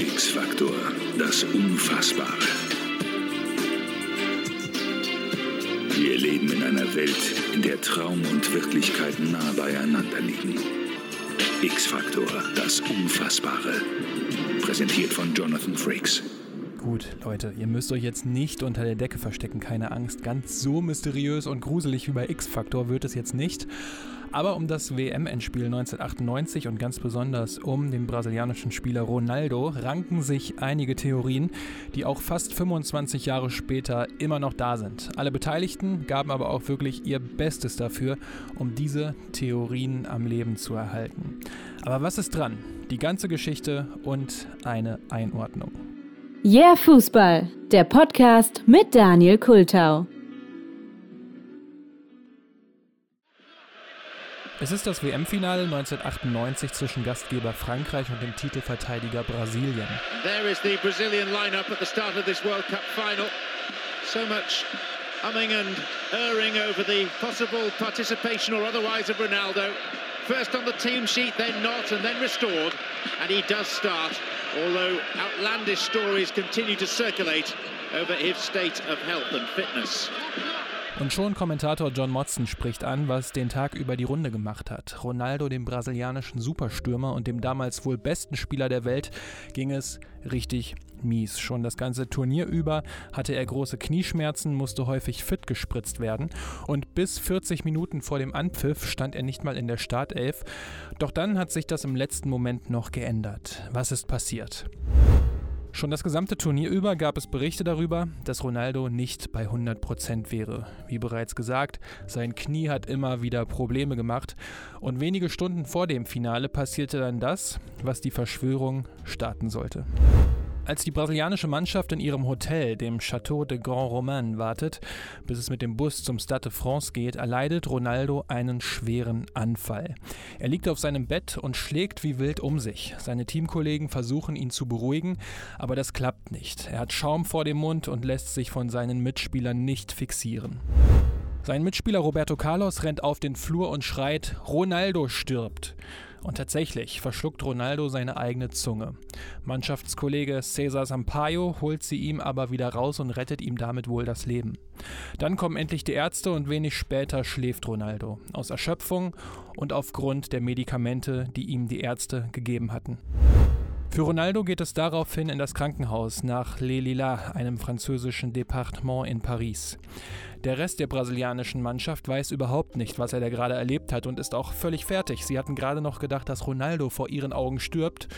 X-Faktor, das Unfassbare. Wir leben in einer Welt, in der Traum und Wirklichkeit nah beieinander liegen. X-Faktor, das Unfassbare. Präsentiert von Jonathan Frakes. Gut, Leute, ihr müsst euch jetzt nicht unter der Decke verstecken, keine Angst. Ganz so mysteriös und gruselig wie bei X-Factor wird es jetzt nicht. Aber um das WM-Endspiel 1998 und ganz besonders um den brasilianischen Spieler Ronaldo ranken sich einige Theorien, die auch fast 25 Jahre später immer noch da sind. Alle Beteiligten gaben aber auch wirklich ihr Bestes dafür, um diese Theorien am Leben zu erhalten. Aber was ist dran? Die ganze Geschichte und eine Einordnung. Yeah Fußball, der Podcast mit Daniel Kultau. Es ist das WM-Finale 1998 zwischen Gastgeber Frankreich und dem Titelverteidiger Brasilien. There is the Brazilian lineup at the start of this World Cup final. So much humming and erring over the possible participation or otherwise of Ronaldo. First on the team sheet, then not, and then restored. And he does start, although outlandish stories continue to circulate over his state of health and fitness. Und schon Kommentator John Motson spricht an, was den Tag über die Runde gemacht hat. Ronaldo, dem brasilianischen Superstürmer und dem damals wohl besten Spieler der Welt, ging es richtig mies. Schon das ganze Turnier über hatte er große Knieschmerzen, musste häufig fit gespritzt werden und bis 40 Minuten vor dem Anpfiff stand er nicht mal in der Startelf. Doch dann hat sich das im letzten Moment noch geändert. Was ist passiert? Schon das gesamte Turnier über gab es Berichte darüber, dass Ronaldo nicht bei 100% wäre. Wie bereits gesagt, sein Knie hat immer wieder Probleme gemacht und wenige Stunden vor dem Finale passierte dann das, was die Verschwörung starten sollte. Als die brasilianische Mannschaft in ihrem Hotel, dem Château de Grand Romain, wartet, bis es mit dem Bus zum Stade de France geht, erleidet Ronaldo einen schweren Anfall. Er liegt auf seinem Bett und schlägt wie wild um sich. Seine Teamkollegen versuchen ihn zu beruhigen, aber das klappt nicht. Er hat Schaum vor dem Mund und lässt sich von seinen Mitspielern nicht fixieren. Sein Mitspieler Roberto Carlos rennt auf den Flur und schreit, Ronaldo stirbt. Und tatsächlich verschluckt Ronaldo seine eigene Zunge. Mannschaftskollege Cesar Sampaio holt sie ihm aber wieder raus und rettet ihm damit wohl das Leben. Dann kommen endlich die Ärzte und wenig später schläft Ronaldo. Aus Erschöpfung und aufgrund der Medikamente, die ihm die Ärzte gegeben hatten. Für Ronaldo geht es daraufhin in das Krankenhaus nach Les Lilas, einem französischen Departement in Paris. Der Rest der brasilianischen Mannschaft weiß überhaupt nicht, was er da gerade erlebt hat und ist auch völlig fertig. Sie hatten gerade noch gedacht, dass Ronaldo vor ihren Augen stirbt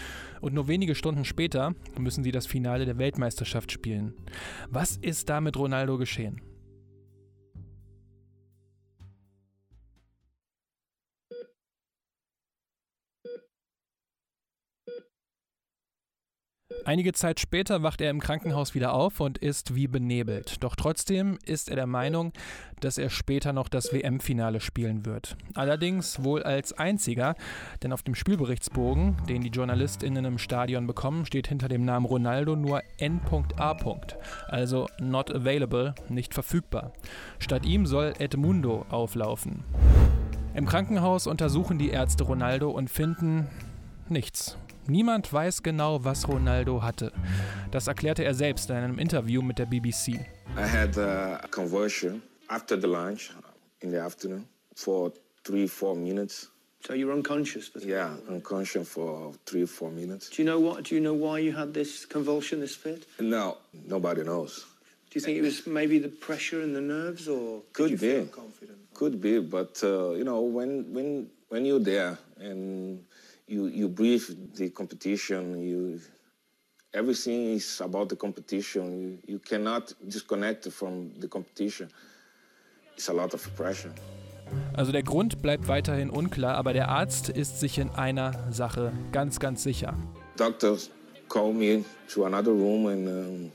und nur wenige Stunden später müssen sie das Finale der Weltmeisterschaft spielen. Was ist da mit Ronaldo geschehen? Einige Zeit später wacht er im Krankenhaus wieder auf und ist wie benebelt. Doch trotzdem ist er der Meinung, dass er später noch das WM-Finale spielen wird. Allerdings wohl als einziger, denn auf dem Spielberichtsbogen, den die JournalistInnen im Stadion bekommen, steht hinter dem Namen Ronaldo nur N.A. Also not available, nicht verfügbar. Statt ihm soll Edmundo auflaufen. Im Krankenhaus untersuchen die Ärzte Ronaldo und finden nichts. Niemand weiß genau, was Ronaldo hatte. Das erklärte er selbst in einem Interview mit der BBC. I had a conversion after the lunch in the afternoon for three, four minutes. So you were unconscious? Yeah, unconscious for three, four minutes. Do you know what? Do you know why you had this convulsion, this fit? No, nobody knows. Do you think it was maybe the pressure in the nerves, or could you be? Feel confident? Could be, but uh, you know, when when when you're there and you you breathe the competition. You everything is about the competition. You, you cannot disconnect from the competition. It's a lot of pressure. Also der Grund bleibt weiterhin unklar, aber der Arzt ist sich in einer Sache ganz, ganz sicher. Doctors called me to another room and um,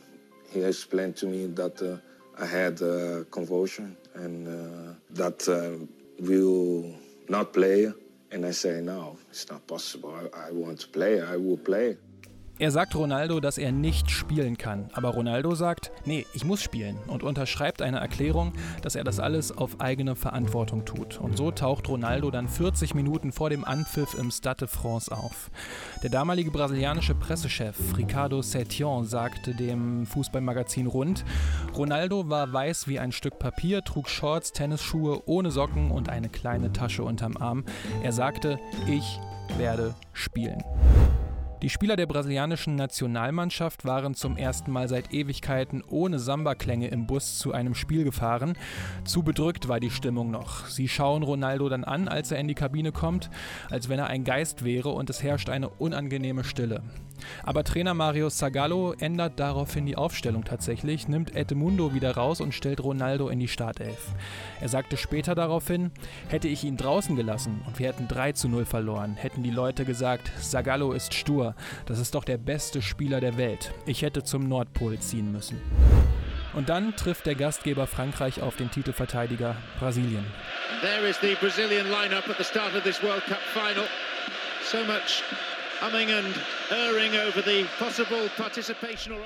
he explained to me that uh, I had a convulsion and uh, that uh, will not play And I say, no, it's not possible. I, I want to play. I will play. Er sagt Ronaldo, dass er nicht spielen kann, aber Ronaldo sagt, nee, ich muss spielen und unterschreibt eine Erklärung, dass er das alles auf eigene Verantwortung tut. Und so taucht Ronaldo dann 40 Minuten vor dem Anpfiff im Stade de France auf. Der damalige brasilianische Pressechef Ricardo Setien sagte dem Fußballmagazin Rund, Ronaldo war weiß wie ein Stück Papier, trug Shorts, Tennisschuhe ohne Socken und eine kleine Tasche unterm Arm. Er sagte, ich werde spielen. Die Spieler der brasilianischen Nationalmannschaft waren zum ersten Mal seit Ewigkeiten ohne Samba-Klänge im Bus zu einem Spiel gefahren. Zu bedrückt war die Stimmung noch. Sie schauen Ronaldo dann an, als er in die Kabine kommt, als wenn er ein Geist wäre und es herrscht eine unangenehme Stille. Aber Trainer Mario Zagallo ändert daraufhin die Aufstellung tatsächlich, nimmt Edmundo wieder raus und stellt Ronaldo in die Startelf. Er sagte später daraufhin, hätte ich ihn draußen gelassen und wir hätten 3 zu 0 verloren, hätten die Leute gesagt, Zagallo ist stur, das ist doch der beste Spieler der Welt. Ich hätte zum Nordpol ziehen müssen. Und dann trifft der Gastgeber Frankreich auf den Titelverteidiger Brasilien. There is the Brazilian lineup at the start of this World Cup final. So much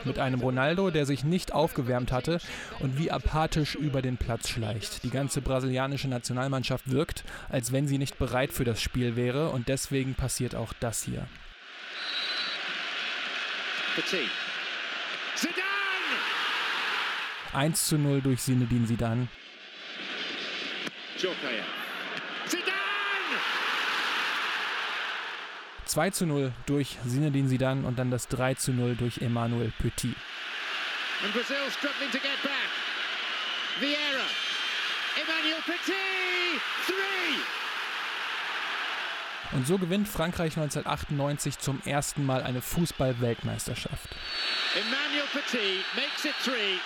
mit einem Ronaldo, der sich nicht aufgewärmt hatte und wie apathisch über den Platz schleicht. Die ganze brasilianische Nationalmannschaft wirkt, als wenn sie nicht bereit für das Spiel wäre und deswegen passiert auch das hier. 1 zu 0 durch Sinedin Sidan. Jokaya. 2 zu 0 durch Zinedine Zidane und dann das 3 zu 0 durch Emmanuel Petit. And Brazil struggling to get back. Vieira. Emmanuel Petit. 3. Und so gewinnt Frankreich 1998 zum ersten Mal eine Fußball-Weltmeisterschaft. Emmanuel Petit makes it three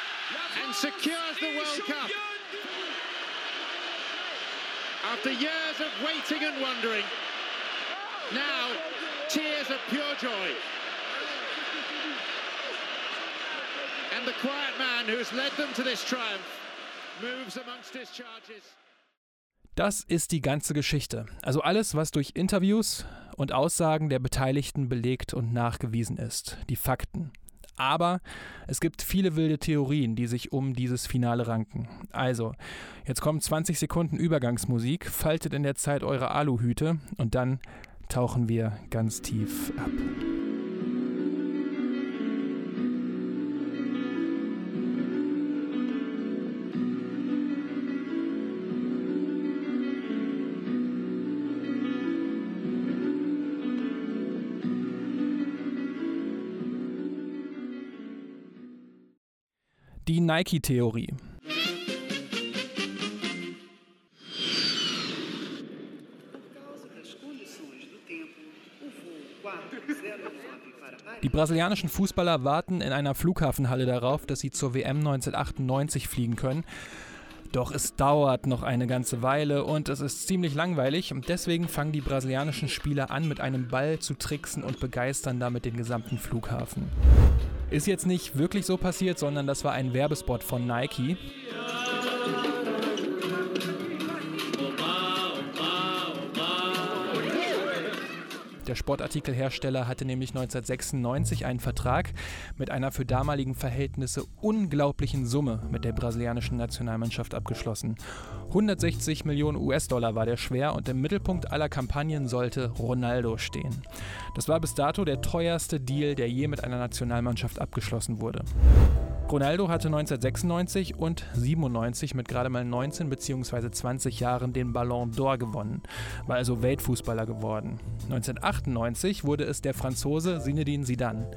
and secures the World Cup. After years of waiting and wondering, now tears of pure joy. And the quiet man who's led them to this triumph moves amongst his charges. Das ist die ganze Geschichte. Also alles, was durch Interviews und Aussagen der Beteiligten belegt und nachgewiesen ist. Die Fakten. Aber es gibt viele wilde Theorien, die sich um dieses Finale ranken. Also, jetzt kommen 20 Sekunden Übergangsmusik, faltet in der Zeit eure Aluhüte und dann tauchen wir ganz tief ab. Nike-Theorie. Die brasilianischen Fußballer warten in einer Flughafenhalle darauf, dass sie zur WM 1998 fliegen können. Doch es dauert noch eine ganze Weile und es ist ziemlich langweilig und deswegen fangen die brasilianischen Spieler an, mit einem Ball zu tricksen und begeistern damit den gesamten Flughafen. Ist jetzt nicht wirklich so passiert, sondern das war ein Werbespot von Nike. Der Sportartikelhersteller hatte nämlich 1996 einen Vertrag mit einer für damaligen Verhältnisse unglaublichen Summe mit der brasilianischen Nationalmannschaft abgeschlossen. 160 Millionen US-Dollar war der schwer und im Mittelpunkt aller Kampagnen sollte Ronaldo stehen. Das war bis dato der teuerste Deal, der je mit einer Nationalmannschaft abgeschlossen wurde. Ronaldo hatte 1996 und 97 mit gerade mal 19 bzw. 20 Jahren den Ballon d'Or gewonnen, war also Weltfußballer geworden. 1998 wurde es der Franzose Zinedine Zidane.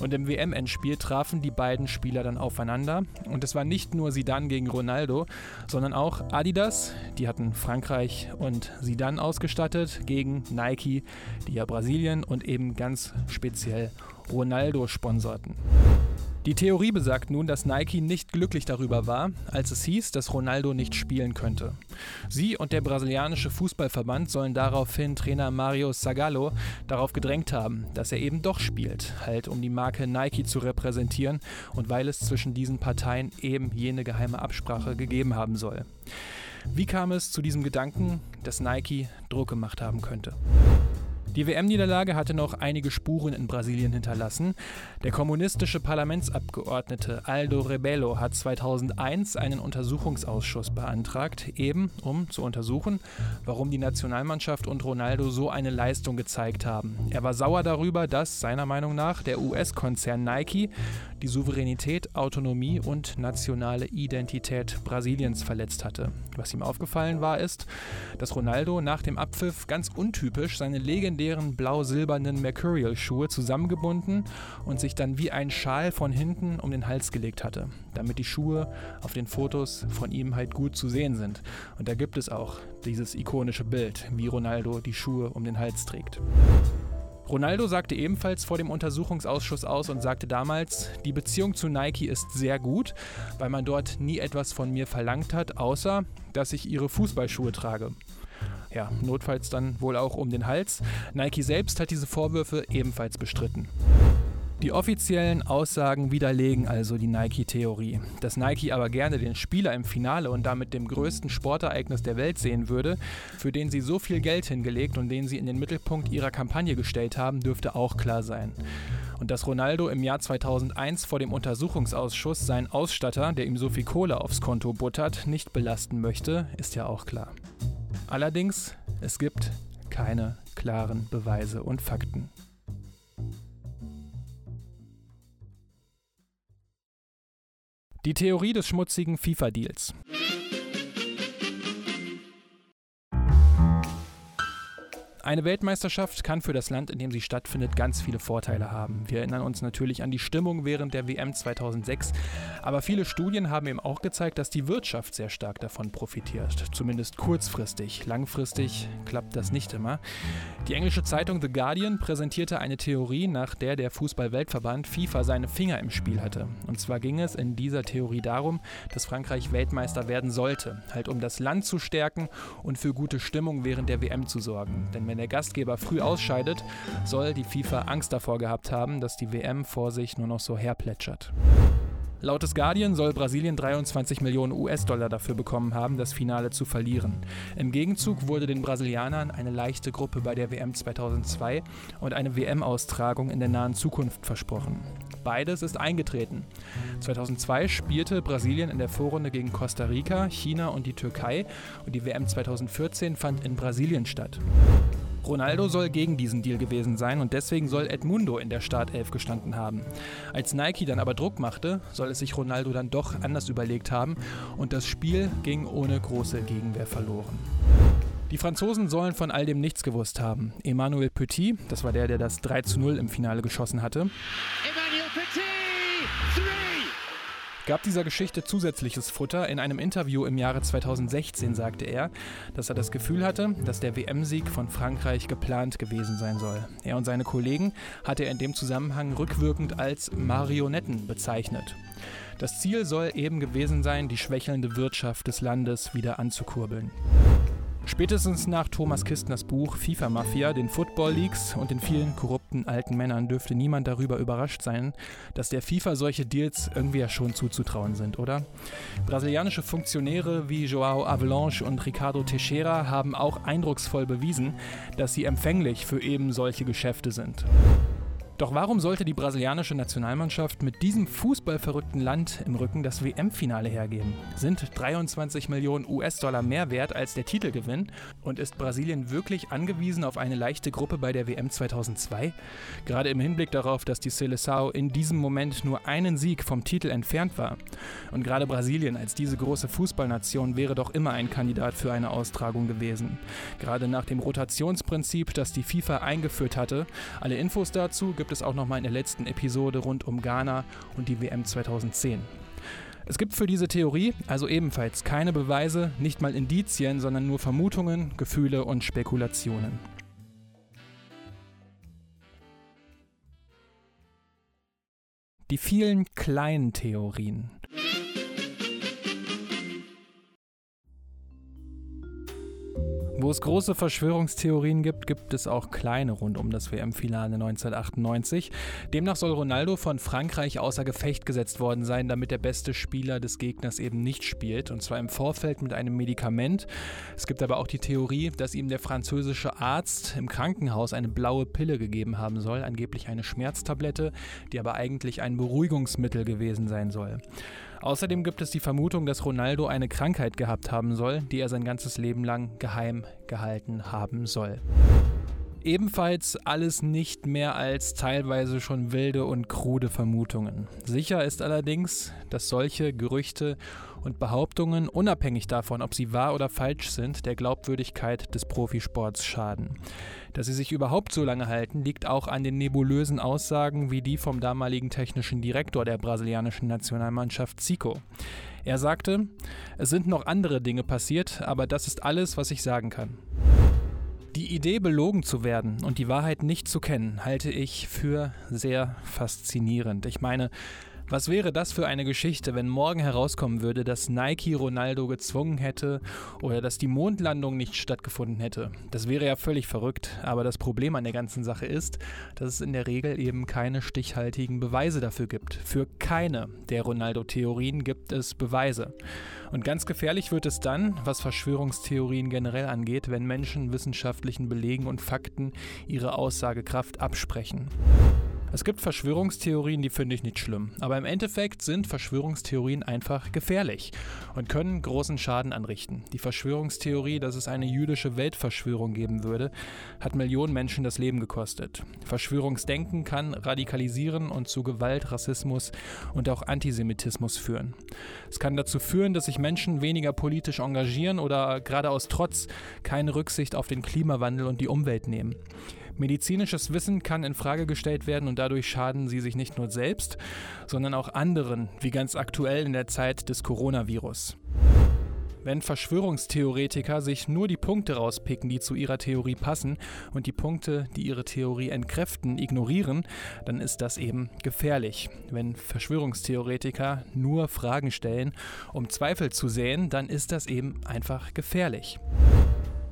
Und im WM-Endspiel trafen die beiden Spieler dann aufeinander. Und es war nicht nur Zidane gegen Ronaldo, sondern auch Adidas, die hatten Frankreich und Zidane ausgestattet, gegen Nike, die ja Brasilien und eben ganz speziell Ronaldo sponsorten. Die Theorie besagt nun, dass Nike nicht glücklich darüber war, als es hieß, dass Ronaldo nicht spielen könnte. Sie und der brasilianische Fußballverband sollen daraufhin Trainer Mario Zagallo darauf gedrängt haben, dass er eben doch spielt, halt um die Marke Nike zu repräsentieren und weil es zwischen diesen Parteien eben jene geheime Absprache gegeben haben soll. Wie kam es zu diesem Gedanken, dass Nike Druck gemacht haben könnte? Die WM-Niederlage hatte noch einige Spuren in Brasilien hinterlassen. Der kommunistische Parlamentsabgeordnete Aldo Rebelo hat 2001 einen Untersuchungsausschuss beantragt, eben um zu untersuchen, warum die Nationalmannschaft und Ronaldo so eine Leistung gezeigt haben. Er war sauer darüber, dass seiner Meinung nach der US-Konzern Nike die Souveränität, Autonomie und nationale Identität Brasiliens verletzt hatte. Was ihm aufgefallen war, ist, dass Ronaldo nach dem Abpfiff ganz untypisch seine legendären blau-silbernen Mercurial-Schuhe zusammengebunden und sich dann wie ein Schal von hinten um den Hals gelegt hatte, damit die Schuhe auf den Fotos von ihm halt gut zu sehen sind. Und da gibt es auch dieses ikonische Bild, wie Ronaldo die Schuhe um den Hals trägt. Ronaldo sagte ebenfalls vor dem Untersuchungsausschuss aus und sagte damals, die Beziehung zu Nike ist sehr gut, weil man dort nie etwas von mir verlangt hat, außer dass ich ihre Fußballschuhe trage. Ja, notfalls dann wohl auch um den Hals. Nike selbst hat diese Vorwürfe ebenfalls bestritten. Die offiziellen Aussagen widerlegen also die Nike-Theorie. Dass Nike aber gerne den Spieler im Finale und damit dem größten Sportereignis der Welt sehen würde, für den sie so viel Geld hingelegt und den sie in den Mittelpunkt ihrer Kampagne gestellt haben, dürfte auch klar sein. Und dass Ronaldo im Jahr 2001 vor dem Untersuchungsausschuss seinen Ausstatter, der ihm so viel Kohle aufs Konto buttert, nicht belasten möchte, ist ja auch klar. Allerdings, es gibt keine klaren Beweise und Fakten. Die Theorie des schmutzigen FIFA-Deals. Eine Weltmeisterschaft kann für das Land, in dem sie stattfindet, ganz viele Vorteile haben. Wir erinnern uns natürlich an die Stimmung während der WM 2006, aber viele Studien haben eben auch gezeigt, dass die Wirtschaft sehr stark davon profitiert. Zumindest kurzfristig. Langfristig klappt das nicht immer. Die englische Zeitung The Guardian präsentierte eine Theorie, nach der der Fußball-Weltverband FIFA seine Finger im Spiel hatte. Und zwar ging es in dieser Theorie darum, dass Frankreich Weltmeister werden sollte, halt um das Land zu stärken und für gute Stimmung während der WM zu sorgen. Denn wenn der Gastgeber früh ausscheidet, soll die FIFA Angst davor gehabt haben, dass die WM vor sich nur noch so herplätschert. Laut des Guardian soll Brasilien 23 Millionen US-Dollar dafür bekommen haben, das Finale zu verlieren. Im Gegenzug wurde den Brasilianern eine leichte Gruppe bei der WM 2002 und eine WM-Austragung in der nahen Zukunft versprochen. Beides ist eingetreten. 2002 spielte Brasilien in der Vorrunde gegen Costa Rica, China und die Türkei und die WM 2014 fand in Brasilien statt. Ronaldo soll gegen diesen Deal gewesen sein und deswegen soll Edmundo in der Startelf gestanden haben. Als Nike dann aber Druck machte, soll es sich Ronaldo dann doch anders überlegt haben und das Spiel ging ohne große Gegenwehr verloren. Die Franzosen sollen von all dem nichts gewusst haben. Emmanuel Petit, das war der, der das 3 zu 0 im Finale geschossen hatte, three. Gab dieser Geschichte zusätzliches Futter. In einem Interview im Jahre 2016 sagte er, dass er das Gefühl hatte, dass der WM-Sieg von Frankreich geplant gewesen sein soll. Er und seine Kollegen hatte er in dem Zusammenhang rückwirkend als Marionetten bezeichnet. Das Ziel soll eben gewesen sein, die schwächelnde Wirtschaft des Landes wieder anzukurbeln. Spätestens nach Thomas Kistners Buch FIFA Mafia, den Football Leagues und den vielen korrupten alten Männern dürfte niemand darüber überrascht sein, dass der FIFA solche Deals irgendwie ja schon zuzutrauen sind, oder? Brasilianische Funktionäre wie Joao Avalanche und Ricardo Teixeira haben auch eindrucksvoll bewiesen, dass sie empfänglich für eben solche Geschäfte sind. Doch warum sollte die brasilianische Nationalmannschaft mit diesem fußballverrückten Land im Rücken das WM-Finale hergeben? Sind 23 Millionen US-Dollar mehr wert als der Titelgewinn? Und ist Brasilien wirklich angewiesen auf eine leichte Gruppe bei der WM 2002? Gerade im Hinblick darauf, dass die Seleção in diesem Moment nur einen Sieg vom Titel entfernt war. Und gerade Brasilien als diese große Fußballnation wäre doch immer ein Kandidat für eine Austragung gewesen. Gerade nach dem Rotationsprinzip, das die FIFA eingeführt hatte. Alle Infos dazu gibt es auch nochmal in der letzten Episode rund um Ghana und die WM 2010. Es gibt für diese Theorie also ebenfalls keine Beweise, nicht mal Indizien, sondern nur Vermutungen, Gefühle und Spekulationen. Die vielen kleinen Theorien. Wo es große Verschwörungstheorien gibt, gibt es auch kleine rund um das WM-Finale 1998. Demnach soll Ronaldo von Frankreich außer Gefecht gesetzt worden sein, damit der beste Spieler des Gegners eben nicht spielt. Und zwar im Vorfeld mit einem Medikament. Es gibt aber auch die Theorie, dass ihm der französische Arzt im Krankenhaus eine blaue Pille gegeben haben soll, angeblich eine Schmerztablette, die aber eigentlich ein Beruhigungsmittel gewesen sein soll. Außerdem gibt es die Vermutung, dass Ronaldo eine Krankheit gehabt haben soll, die er sein ganzes Leben lang geheim gehalten haben soll. Ebenfalls alles nicht mehr als teilweise schon wilde und krude Vermutungen. Sicher ist allerdings, dass solche Gerüchte und Behauptungen, unabhängig davon, ob sie wahr oder falsch sind, der Glaubwürdigkeit des Profisports schaden. Dass sie sich überhaupt so lange halten, liegt auch an den nebulösen Aussagen wie die vom damaligen technischen Direktor der brasilianischen Nationalmannschaft Zico. Er sagte, es sind noch andere Dinge passiert, aber das ist alles, was ich sagen kann. Die Idee, belogen zu werden und die Wahrheit nicht zu kennen, halte ich für sehr faszinierend. Ich meine, was wäre das für eine Geschichte, wenn morgen herauskommen würde, dass Nike Ronaldo gezwungen hätte oder dass die Mondlandung nicht stattgefunden hätte? Das wäre ja völlig verrückt. Aber das Problem an der ganzen Sache ist, dass es in der Regel eben keine stichhaltigen Beweise dafür gibt. Für keine der Ronaldo-Theorien gibt es Beweise. Und ganz gefährlich wird es dann, was Verschwörungstheorien generell angeht, wenn Menschen wissenschaftlichen Belegen und Fakten ihre Aussagekraft absprechen. Es gibt Verschwörungstheorien, die finde ich nicht schlimm. Aber im Endeffekt sind Verschwörungstheorien einfach gefährlich und können großen Schaden anrichten. Die Verschwörungstheorie, dass es eine jüdische Weltverschwörung geben würde, hat Millionen Menschen das Leben gekostet. Verschwörungsdenken kann radikalisieren und zu Gewalt, Rassismus und auch Antisemitismus führen. Es kann dazu führen, dass sich Menschen weniger politisch engagieren oder gerade aus Trotz keine Rücksicht auf den Klimawandel und die Umwelt nehmen. Medizinisches Wissen kann in Frage gestellt werden und dadurch schaden sie sich nicht nur selbst, sondern auch anderen, wie ganz aktuell in der Zeit des Coronavirus. Wenn Verschwörungstheoretiker sich nur die Punkte rauspicken, die zu ihrer Theorie passen und die Punkte, die ihre Theorie entkräften, ignorieren, dann ist das eben gefährlich. Wenn Verschwörungstheoretiker nur Fragen stellen, um Zweifel zu säen, dann ist das eben einfach gefährlich.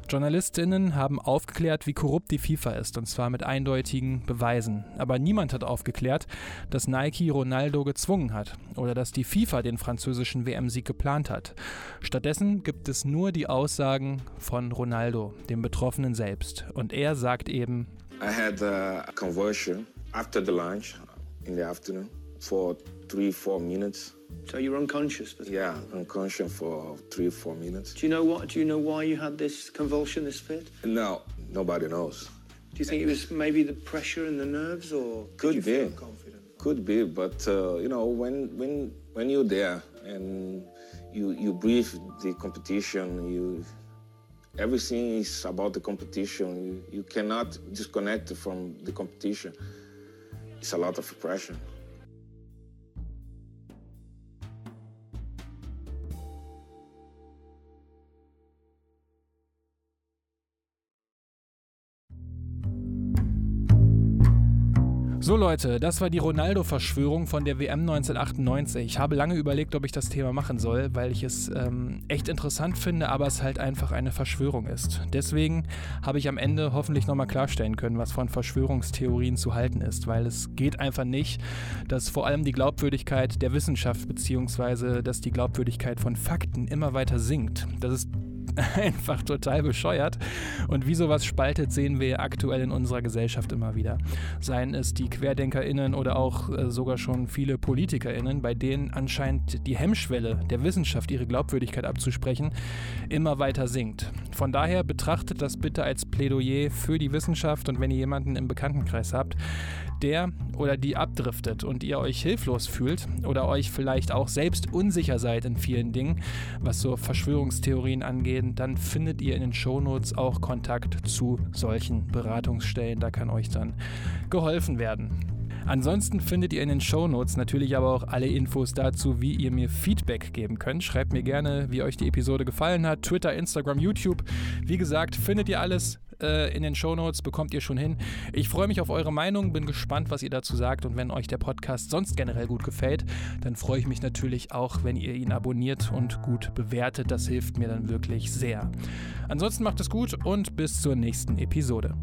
Journalistinnen haben aufgeklärt, wie korrupt die FIFA ist, und zwar mit eindeutigen Beweisen. Aber niemand hat aufgeklärt, dass Nike Ronaldo gezwungen hat oder dass die FIFA den französischen WM-Sieg geplant hat. Stattdessen gibt es nur die Aussagen von Ronaldo, dem Betroffenen selbst. Und er sagt eben: I had a conversion after the lunch in the afternoon for three, four minutes. So you're unconscious? But Yeah, unconscious for three, four minutes. Do you know what? Do you know why you had this convulsion, this fit? No, nobody knows. Do you think it was maybe the pressure and the nerves, or Could you be. Could be, but uh, you know, when when when you're there and you you breathe the competition, you everything is about the competition. You, you cannot disconnect from the competition. It's a lot of pressure. So Leute, das war die Ronaldo-Verschwörung von der WM 1998. Ich habe lange überlegt, ob ich das Thema machen soll, weil ich es ähm, echt interessant finde, aber es halt einfach eine Verschwörung ist. Deswegen habe ich am Ende hoffentlich nochmal klarstellen können, was von Verschwörungstheorien zu halten ist, weil es geht einfach nicht, dass vor allem die Glaubwürdigkeit der Wissenschaft bzw. dass die Glaubwürdigkeit von Fakten immer weiter sinkt. Das ist einfach total bescheuert. Und wie sowas spaltet, sehen wir aktuell in unserer Gesellschaft immer wieder. Seien es die QuerdenkerInnen oder auch äh, sogar schon viele PolitikerInnen, bei denen anscheinend die Hemmschwelle der Wissenschaft, ihre Glaubwürdigkeit abzusprechen, immer weiter sinkt. Von daher betrachtet das bitte als Plädoyer für die Wissenschaft und wenn ihr jemanden im Bekanntenkreis habt, der oder die abdriftet und ihr euch hilflos fühlt oder euch vielleicht auch selbst unsicher seid in vielen Dingen, was so Verschwörungstheorien angeht, dann findet ihr in den Shownotes auch Kontakt zu solchen Beratungsstellen. Da kann euch dann geholfen werden. Ansonsten findet ihr in den Shownotes natürlich aber auch alle Infos dazu, wie ihr mir Feedback geben könnt. Schreibt mir gerne, wie euch die Episode gefallen hat. Twitter, Instagram, YouTube. Wie gesagt, findet ihr alles äh, in den Shownotes bekommt ihr schon hin. Ich freue mich auf eure Meinung, bin gespannt, was ihr dazu sagt und wenn euch der Podcast sonst generell gut gefällt, dann freue ich mich natürlich auch, wenn ihr ihn abonniert und gut bewertet. Das hilft mir dann wirklich sehr. Ansonsten macht es gut und bis zur nächsten Episode.